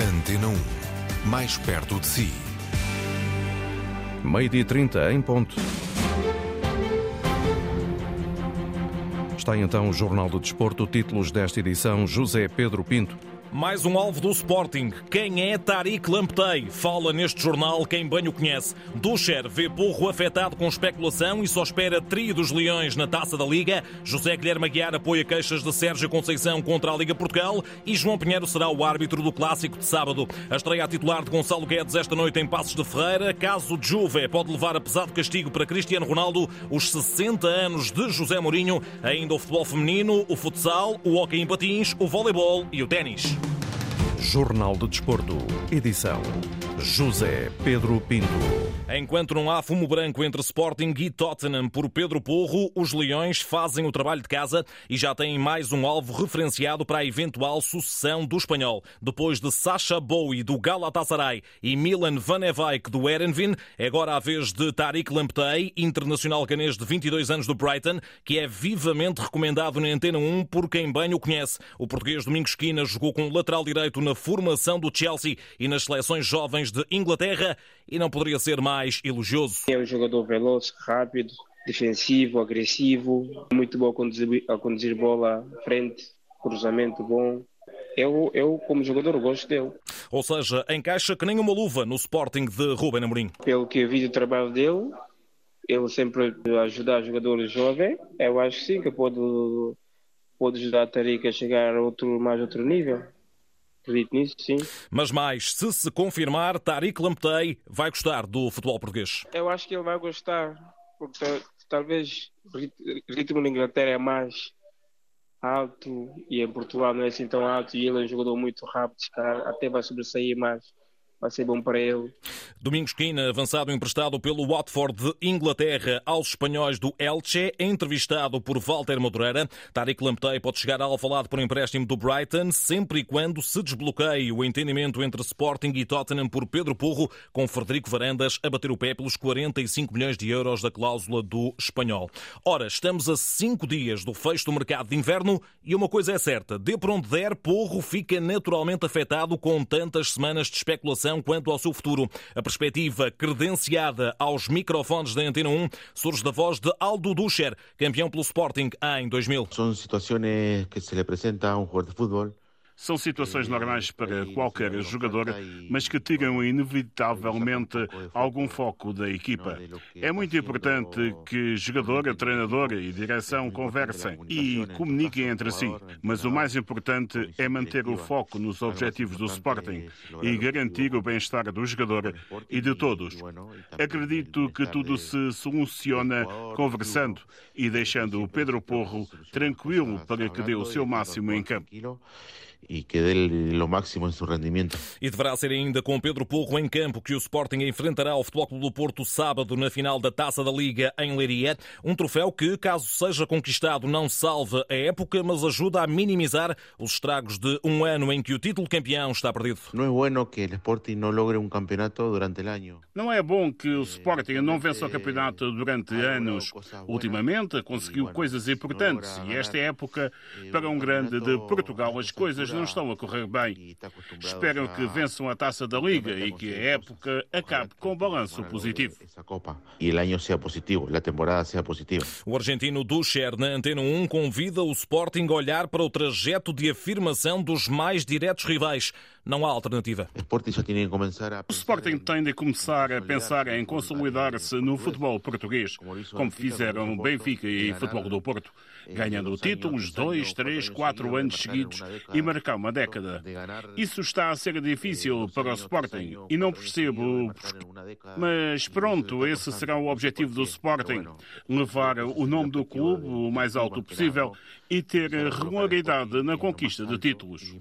Antena 1. Mais perto de si. Meio-dia 30 em ponto. Está então o Jornal do Desporto, títulos desta edição, José Pedro Pinto. Mais um alvo do Sporting. Quem é Tariq Lamptey? Fala neste jornal quem bem o conhece. Ducher vê Porro afetado com especulação e só espera trio dos Leões na Taça da Liga. José Guilherme Aguiar apoia queixas de Sérgio Conceição contra a Liga Portugal e João Pinheiro será o árbitro do Clássico de sábado. A estreia a titular de Gonçalo Guedes esta noite em Passos de Ferreira. Caso de Juve pode levar a pesado castigo para Cristiano Ronaldo os 60 anos de José Mourinho. Ainda o futebol feminino, o futsal, o hóquei em patins, o voleibol e o ténis. Jornal do Desporto, edição José Pedro Pinto. Enquanto não há fumo branco entre Sporting e Tottenham por Pedro Porro, os Leões fazem o trabalho de casa e já têm mais um alvo referenciado para a eventual sucessão do espanhol. Depois de Sacha Bowie do Galatasaray e Milan Van Eyck do Erenvin, é agora a vez de Tariq Lamptey, internacional canês de 22 anos do Brighton, que é vivamente recomendado na Antena 1 por quem bem o conhece. O português Domingos Esquina jogou com o lateral direito na formação do Chelsea e nas seleções jovens de Inglaterra e não poderia ser mais elogioso. É um jogador veloz, rápido, defensivo, agressivo, muito bom a conduzir, a conduzir bola à frente, cruzamento bom. Eu, eu, como jogador, gosto dele. Ou seja, encaixa que nem uma luva no Sporting de Ruben Amorim. Pelo que eu vi do trabalho dele, ele sempre ajudar jogadores jovens, eu acho que sim, que pode, pode ajudar a Tarica a chegar a outro, mais outro nível. Acredito nisso, sim. Mas mais, se se confirmar, Tariq Lamptey vai gostar do futebol português. Eu acho que ele vai gostar, porque talvez o ritmo na Inglaterra é mais alto e em Portugal não é assim tão alto e ele é um jogador muito rápido, até vai sobressair mais vai ser bom para ele. Domingos Quina, avançado emprestado pelo Watford de Inglaterra aos espanhóis do Elche, entrevistado por Walter Madureira. Tariq Lamptey pode chegar a Alvalade por empréstimo do Brighton, sempre e quando se desbloqueie o entendimento entre Sporting e Tottenham por Pedro Porro, com Frederico Varandas a bater o pé pelos 45 milhões de euros da cláusula do espanhol. Ora, estamos a cinco dias do fecho do mercado de inverno e uma coisa é certa, de por onde der, Porro fica naturalmente afetado com tantas semanas de especulação quanto ao seu futuro. A perspectiva credenciada aos microfones da Antena 1 surge da voz de Aldo Ducher, campeão pelo Sporting em 2000. São situações que se lhe a um jogador de futebol são situações normais para qualquer jogador, mas que tiram inevitavelmente algum foco da equipa. É muito importante que jogador, treinador e direção conversem e comuniquem entre si, mas o mais importante é manter o foco nos objetivos do Sporting e garantir o bem-estar do jogador e de todos. Acredito que tudo se soluciona conversando e deixando o Pedro Porro tranquilo para que dê o seu máximo em campo e que dê o máximo em seu rendimento. E deverá ser ainda com Pedro Porro em campo que o Sporting enfrentará o Futebol Clube do Porto sábado na final da Taça da Liga em Leiria. Um troféu que, caso seja conquistado, não salva a época, mas ajuda a minimizar os estragos de um ano em que o título campeão está perdido. Não é bueno que o Sporting não logre um campeonato durante o ano. Não é bom que o Sporting não vença o campeonato durante anos. Ultimamente conseguiu coisas importantes e esta época, para um grande de Portugal, as coisas coisas não estão a correr bem. Espero que vençam a taça da Liga e que a época acabe com balanço positivo. E o ano seja positivo, a temporada seja positiva. O argentino Ducher, na Antena 1, convida o Sporting a olhar para o trajeto de afirmação dos mais diretos rivais. Não há alternativa. O Sporting tem de começar a pensar em consolidar-se no futebol português, como fizeram Benfica e Futebol do Porto, ganhando títulos dois, três, quatro anos seguidos e marcar uma década. Isso está a ser difícil para o Sporting e não percebo. Mas pronto, esse será o objetivo do Sporting: levar o nome do clube o mais alto possível e ter regularidade na conquista de títulos.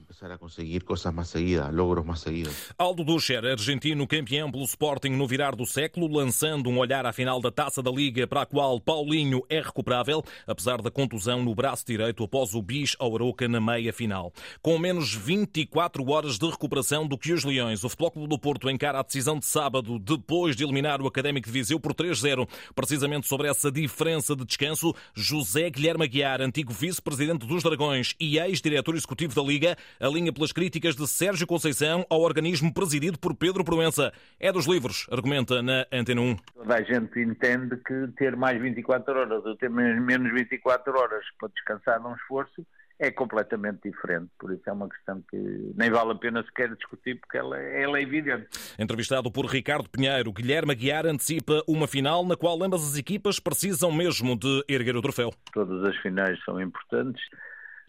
Aldo Ducher, argentino campeão pelo Sporting no virar do século, lançando um olhar à final da Taça da Liga para a qual Paulinho é recuperável, apesar da contusão no braço direito após o bis ao Aroca na meia final. Com menos 24 horas de recuperação do que os Leões, o Futebol Clube do Porto encara a decisão de sábado depois de eliminar o Académico de Viseu por 3-0. Precisamente sobre essa diferença de descanso, José Guilherme Aguiar, antigo vice vice-presidente dos Dragões e ex-diretor executivo da Liga, alinha pelas críticas de Sérgio Conceição ao organismo presidido por Pedro Proença. É dos livros, argumenta na Antena 1. Toda a gente entende que ter mais 24 horas ou ter menos 24 horas para descansar num esforço é completamente diferente. Por isso é uma questão que nem vale a pena sequer discutir, porque ela, ela é evidente. Entrevistado por Ricardo Pinheiro, Guilherme Aguiar antecipa uma final na qual ambas as equipas precisam mesmo de erguer o troféu. Todas as finais são importantes.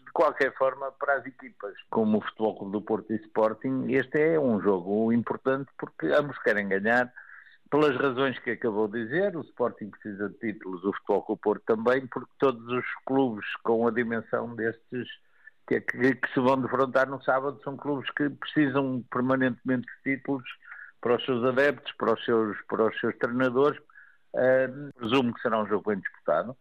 De qualquer forma, para as equipas como o Futebol Clube do Porto e Sporting, este é um jogo importante porque ambos querem ganhar pelas razões que acabou de dizer, o Sporting precisa de títulos, o Futebol Clube Porto também, porque todos os clubes com a dimensão destes que, que, que, se vão defrontar no sábado são clubes que precisam permanentemente de títulos para os seus adeptos, para os seus, para os seus treinadores. Uh, presumo que será um jogo bem disputado.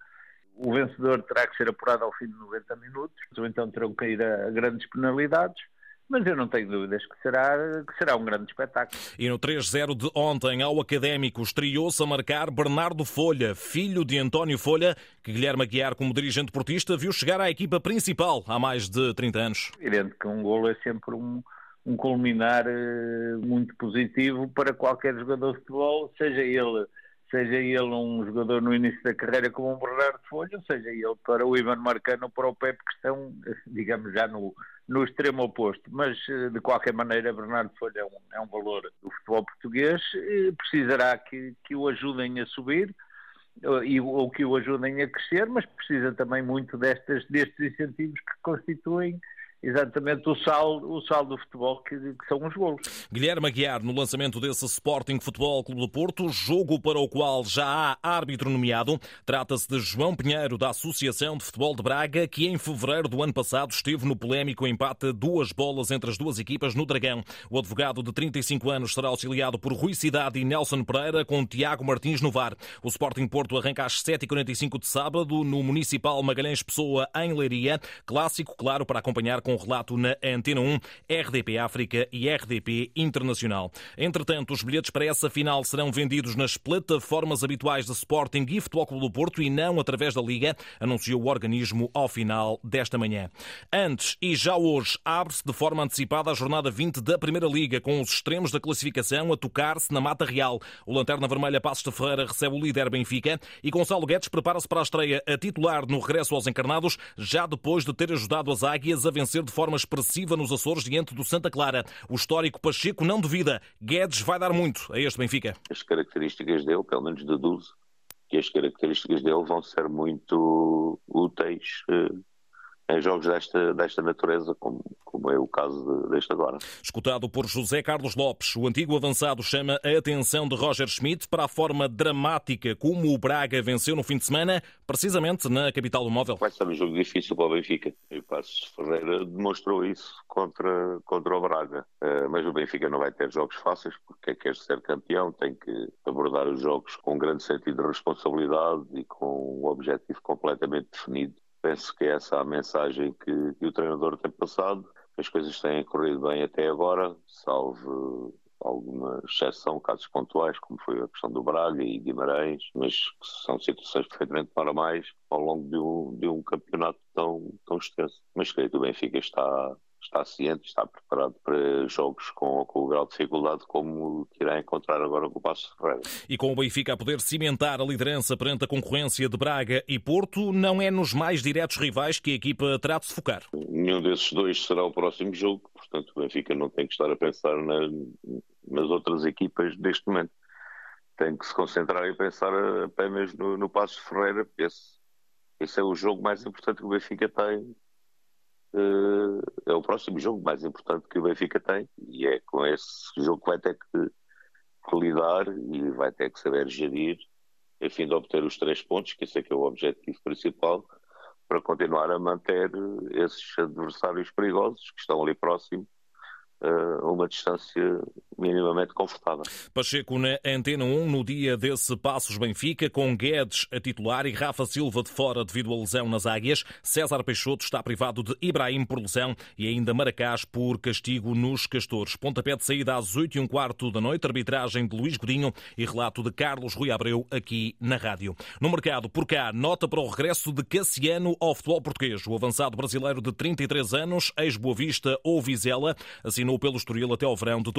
O vencedor terá que ser apurado ao fim de 90 minutos, ou então terão que ir a grandes penalidades mas eu não tenho dúvidas que será, que será um grande espetáculo. E no 3-0 de ontem, ao Académico, estreou-se a marcar Bernardo Folha, filho de António Folha, que Guilherme Aguiar, como dirigente portista, viu chegar à equipa principal há mais de 30 anos. Evidente que um golo é sempre um, um culminar uh, muito positivo para qualquer jogador de futebol, seja ele seja ele um jogador no início da carreira como um Bernardo Folha, seja ele para o Ivan Marcano para o Pepe, que estão, digamos, já no, no extremo oposto. Mas, eh, de qualquer maneira, Bernardo Folha é um, é um valor do futebol português, precisará que, que o ajudem a subir, eh, e, ou que o ajudem a crescer, mas precisa também muito destes, destes incentivos que constituem exatamente o sal, o sal do futebol que, que, são os golos. Guilherme Aguiar, no lançamento desse Sporting Futebol Clube do Porto, jogo para o qual já há árbitro nomeado. Trata-se de João Pinheiro, da Associação de Futebol de Braga, que em fevereiro do ano passado esteve no polémico empate duas bolas entre as duas equipas no Dragão. O advogado de 35 anos será auxiliado por Rui Cidade e Nelson Pereira, com Tiago Martins no VAR. O Sporting Porto arranca às 7h45 de sábado no Municipal Magalhães Pessoa, em Leiria. Clássico, claro, para acompanhar com relato na Antena 1, RDP África e RDP Internacional. Entretanto, os bilhetes para essa final serão vendidos nas plataformas habituais de Sporting e Futebol Clube do Porto e não através da Liga, anunciou o organismo ao final desta manhã. Antes e já hoje abre-se de forma antecipada a jornada 20 da Primeira Liga, com os extremos da classificação a tocar-se na Mata Real. O Lanterna Vermelha Passos de Ferreira recebe o líder Benfica e Gonçalo Guedes prepara-se para a estreia a titular no regresso aos encarnados, já depois de ter ajudado as Águias a vencer de forma expressiva nos Açores diante do Santa Clara. O histórico Pacheco não duvida. Guedes vai dar muito a este Benfica. As características dele, pelo menos deduzo, que as características dele vão ser muito úteis eh, em jogos desta, desta natureza, como, como é o caso deste agora. Escutado por José Carlos Lopes, o antigo avançado chama a atenção de Roger Schmidt para a forma dramática como o Braga venceu no fim de semana, precisamente na capital do móvel. Vai ser um jogo difícil para o Benfica. E o Passos Ferreira demonstrou isso contra, contra o Braga. Uh, mas o Benfica não vai ter jogos fáceis, porque quer ser campeão, tem que abordar os jogos com um grande sentido de responsabilidade e com um objetivo completamente definido penso que essa é a mensagem que, que o treinador tem passado. As coisas têm corrido bem até agora, salvo alguma exceção, casos pontuais, como foi a questão do Braga e Guimarães, mas são situações perfeitamente normais ao longo de um, de um campeonato tão, tão extenso. Mas creio que o Benfica está, está ciente, está preparado para jogos com, com o grau de dificuldade como que irá encontrar agora com o Passo Ferreira. E com o Benfica a poder cimentar a liderança perante a concorrência de Braga e Porto, não é nos mais diretos rivais que a equipa terá de se focar? Nenhum desses dois será o próximo jogo, portanto o Benfica não tem que estar a pensar na, nas outras equipas deste momento. Tem que se concentrar e pensar apenas no, no Passo Ferreira, esse, esse é o jogo mais importante que o Benfica tem é o próximo jogo mais importante que o Benfica tem e é com esse jogo que vai ter que, que lidar e vai ter que saber gerir a fim de obter os três pontos, que esse é que é o objetivo principal, para continuar a manter esses adversários perigosos que estão ali próximo uh, a uma distância minimamente confortável. Pacheco na Antena 1 no dia desse Passos Benfica, com Guedes a titular e Rafa Silva de fora devido à lesão nas águias. César Peixoto está privado de Ibrahim por lesão e ainda Maracás por castigo nos Castores. Pontapé de saída às 8 e um quarto da noite, arbitragem de Luís Godinho e relato de Carlos Rui Abreu aqui na rádio. No mercado, por cá, nota para o regresso de Cassiano ao futebol português. O avançado brasileiro de 33 anos, ex-Boa Vista ou Vizela, assinou pelo Estoril até ao verão de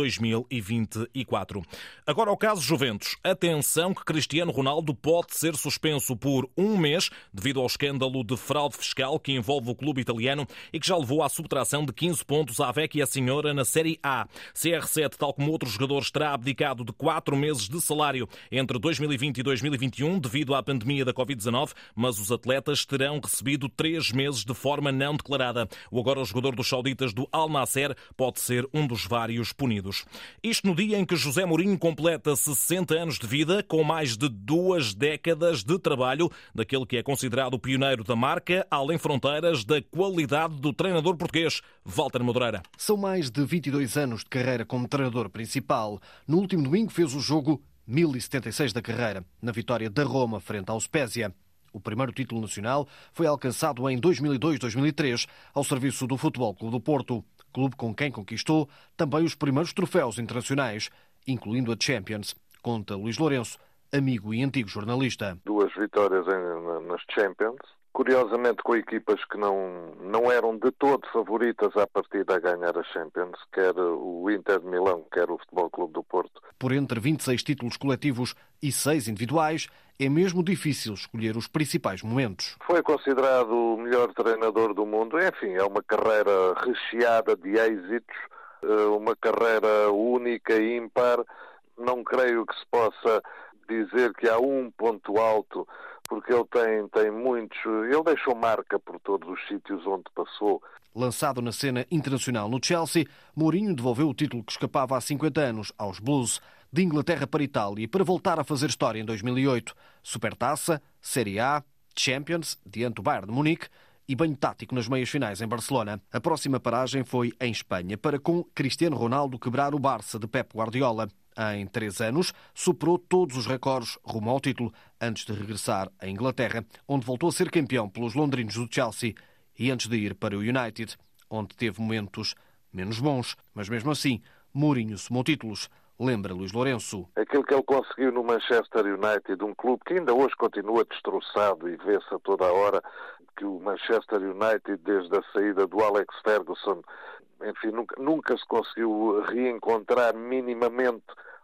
2024. Agora ao caso Juventus. Atenção que Cristiano Ronaldo pode ser suspenso por um mês devido ao escândalo de fraude fiscal que envolve o clube italiano e que já levou à subtração de 15 pontos à Vecchia Senhora na Série A. CR7, tal como outros jogadores, terá abdicado de quatro meses de salário entre 2020 e 2021 devido à pandemia da Covid-19, mas os atletas terão recebido três meses de forma não declarada. O agora jogador dos sauditas do Al Nasser pode ser um dos vários punidos. Isto no dia em que José Mourinho completa 60 anos de vida, com mais de duas décadas de trabalho, daquele que é considerado o pioneiro da marca, além fronteiras da qualidade do treinador português, Walter Madureira. São mais de 22 anos de carreira como treinador principal. No último domingo fez o jogo 1076 da carreira, na vitória da Roma frente ao Spezia. O primeiro título nacional foi alcançado em 2002-2003 ao serviço do Futebol Clube do Porto, clube com quem conquistou também os primeiros troféus internacionais, incluindo a Champions. Conta Luís Lourenço, amigo e antigo jornalista. Duas vitórias nas Champions, curiosamente com equipas que não, não eram de todo favoritas à partida a ganhar a Champions, quer o Inter de Milão, quer o Futebol Clube do Porto. Por entre 26 títulos coletivos e 6 individuais, é mesmo difícil escolher os principais momentos. Foi considerado o melhor treinador do mundo. Enfim, é uma carreira recheada de êxitos, eh, uma carreira única e ímpar. Não creio que se possa dizer que há um ponto alto porque ele tem, tem muitos. Ele deixou marca por todos os sítios onde passou. Lançado na cena internacional no Chelsea, Mourinho devolveu o título que escapava há 50 anos aos Blues, de Inglaterra para Itália, para voltar a fazer história em 2008. Supertaça, Série A, Champions, diante do Bayern de Munique e banho tático nas meias finais em Barcelona. A próxima paragem foi em Espanha, para com Cristiano Ronaldo quebrar o Barça de Pep Guardiola. Em três anos, superou todos os recordes rumo ao título, antes de regressar à Inglaterra, onde voltou a ser campeão pelos londrinos do Chelsea e antes de ir para o United, onde teve momentos menos bons, mas mesmo assim, Mourinho somou títulos. Lembra Luís Lourenço. Aquilo que ele conseguiu no Manchester United, um clube que ainda hoje continua destroçado e vê-se a toda a hora que o Manchester United, desde a saída do Alex Ferguson, enfim, nunca, nunca se conseguiu reencontrar minimamente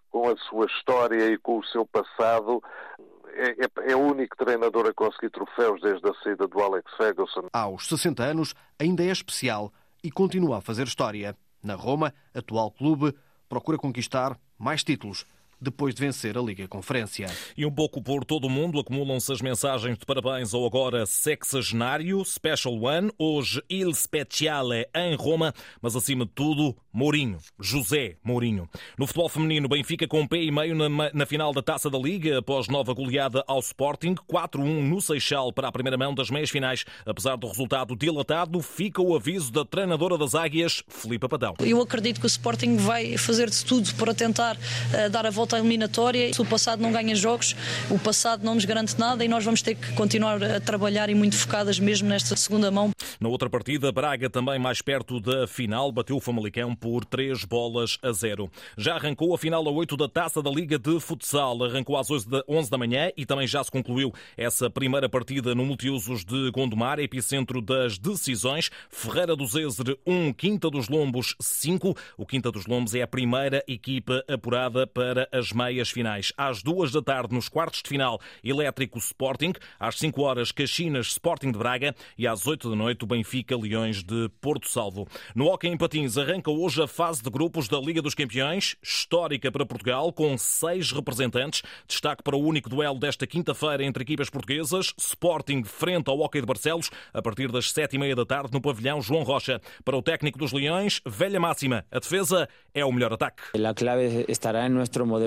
com a sua história e com o seu passado. É, é, é, o único treinador a conseguir troféus desde a saída do Alex Ferguson. Aos 60 anos, ainda é especial e continua a fazer história. Na Roma, atual clube, procura conquistar mais títulos depois de vencer a Liga Conferência. E um pouco por todo o mundo acumulam-se as mensagens de parabéns ao agora sexagenário Special One, hoje Il Speciale em Roma, mas acima de tudo, Mourinho, José Mourinho. No futebol feminino, Benfica com um pé e meio na, na final da Taça da Liga, após nova goleada ao Sporting, 4-1 no Seixal para a primeira mão das meias finais. Apesar do resultado dilatado, fica o aviso da treinadora das Águias, Filipe Padão. Eu acredito que o Sporting vai fazer de tudo para tentar uh, dar a volta eliminatória. Se o passado não ganha jogos, o passado não nos garante nada e nós vamos ter que continuar a trabalhar e muito focadas mesmo nesta segunda mão. Na outra partida, Braga também mais perto da final, bateu o Famalicão por 3 bolas a 0. Já arrancou a final a 8 da Taça da Liga de Futsal. Arrancou às 11 da manhã e também já se concluiu essa primeira partida no multiusos de Gondomar, epicentro das decisões. Ferreira do Zezer 1, Quinta dos Lombos 5. O Quinta dos Lombos é a primeira equipa apurada para as meias finais. Às duas da tarde, nos quartos de final, Elétrico Sporting. Às 5 horas, Caxinas Sporting de Braga. E às 8 da noite, o Benfica Leões de Porto Salvo. No Hockey em Patins, arranca hoje a fase de grupos da Liga dos Campeões, histórica para Portugal, com seis representantes. Destaque para o único duelo desta quinta-feira entre equipas portuguesas, Sporting frente ao Hockey de Barcelos, a partir das sete e meia da tarde no pavilhão João Rocha. Para o técnico dos Leões, velha máxima, a defesa é o melhor ataque. A clave estará em nosso modelo.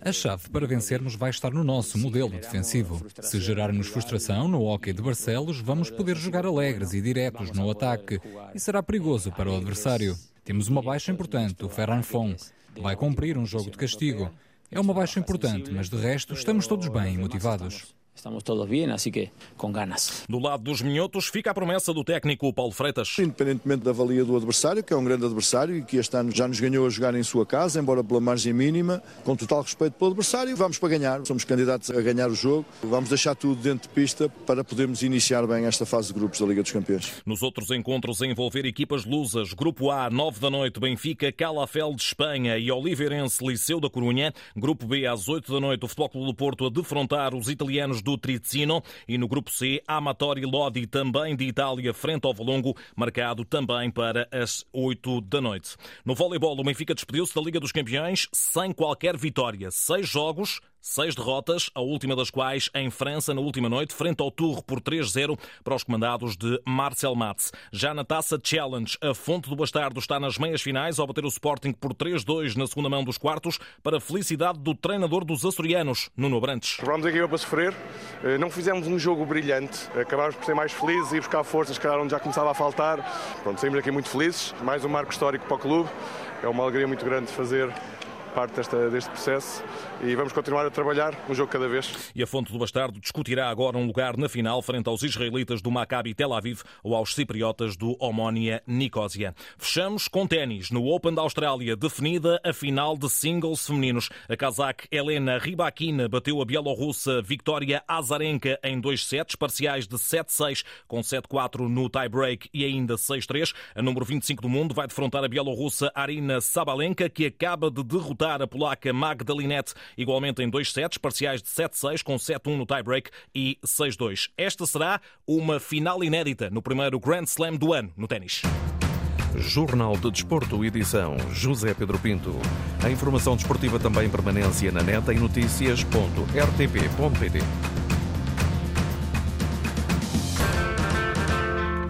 A chave para vencermos vai estar no nosso modelo defensivo. Se gerarmos frustração no hockey de Barcelos, vamos poder jogar alegres e diretos no ataque e será perigoso para o adversário. Temos uma baixa importante, o Ferran Fon. Vai cumprir um jogo de castigo. É uma baixa importante, mas de resto estamos todos bem e motivados. Estamos todos bem, assim que com ganas. Do lado dos minhotos fica a promessa do técnico Paulo Freitas. Independentemente da valia do adversário, que é um grande adversário e que este ano já nos ganhou a jogar em sua casa, embora pela margem mínima, com total respeito pelo adversário, vamos para ganhar. Somos candidatos a ganhar o jogo. Vamos deixar tudo dentro de pista para podermos iniciar bem esta fase de grupos da Liga dos Campeões. Nos outros encontros a envolver equipas lusas, Grupo A, 9 da noite, Benfica, Calafel de Espanha e Oliveirense Liceu da Corunha. Grupo B, às 8 da noite, o Futebol Clube do Porto a defrontar os italianos do Tricino. E no grupo C, Amatori Lodi, também de Itália, frente ao Valongo, marcado também para as 8 da noite. No voleibol, o Benfica despediu-se da Liga dos Campeões sem qualquer vitória. Seis jogos, Seis derrotas, a última das quais em França na última noite, frente ao Tour por 3-0 para os comandados de Marcel Matz. Já na Taça Challenge, a Fonte do Bastardo está nas meias finais ao bater o Sporting por 3-2 na segunda mão dos quartos, para a felicidade do treinador dos açorianos, Nuno Brantes. Vamos aqui para sofrer, eh, não fizemos um jogo brilhante, acabámos por ser mais felizes e buscar forças, que onde já começava a faltar. Pronto, saímos aqui muito felizes, mais um marco histórico para o clube, é uma alegria muito grande fazer parte desta, deste processo e vamos continuar a trabalhar um jogo cada vez. E a Fonte do Bastardo discutirá agora um lugar na final frente aos israelitas do Maccabi Tel Aviv ou aos cipriotas do Omónia Nicósia. Fechamos com ténis. No Open da Austrália, definida a final de singles femininos. A casaque Helena Rybakina bateu a bielorrussa Victoria Azarenka em dois sets, parciais de 7-6 com 7-4 no tie-break e ainda 6-3. A número 25 do mundo vai defrontar a bielorrussa Arina Sabalenka, que acaba de derrotar a polaca Magdalinette igualmente em dois sets, parciais de 7-6, com 7-1 no tie-break e 6-2. Esta será uma final inédita no primeiro Grand Slam do ano no ténis. Jornal de Desporto, edição José Pedro Pinto. A informação desportiva também permanência na neta em notícias.rtp.pt.